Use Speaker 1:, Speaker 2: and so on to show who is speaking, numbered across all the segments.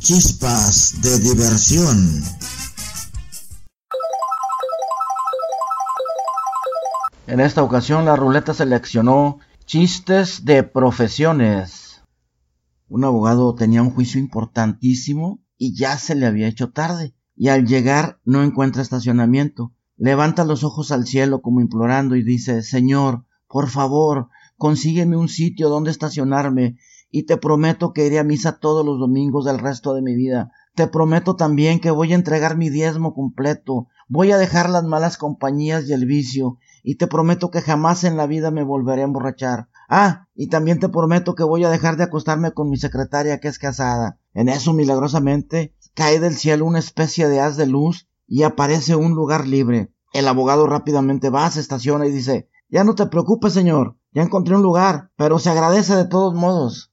Speaker 1: Chispas de diversión.
Speaker 2: En esta ocasión la ruleta seleccionó chistes de profesiones. Un abogado tenía un juicio importantísimo y ya se le había hecho tarde. Y al llegar no encuentra estacionamiento. Levanta los ojos al cielo como implorando y dice, Señor, por favor, consígueme un sitio donde estacionarme y te prometo que iré a misa todos los domingos del resto de mi vida. Te prometo también que voy a entregar mi diezmo completo, voy a dejar las malas compañías y el vicio, y te prometo que jamás en la vida me volveré a emborrachar. Ah, y también te prometo que voy a dejar de acostarme con mi secretaria que es casada. En eso, milagrosamente, cae del cielo una especie de haz de luz y aparece un lugar libre. El abogado rápidamente va, se estaciona y dice, ya no te preocupes, señor, ya encontré un lugar, pero se agradece de todos modos.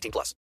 Speaker 3: 18 plus.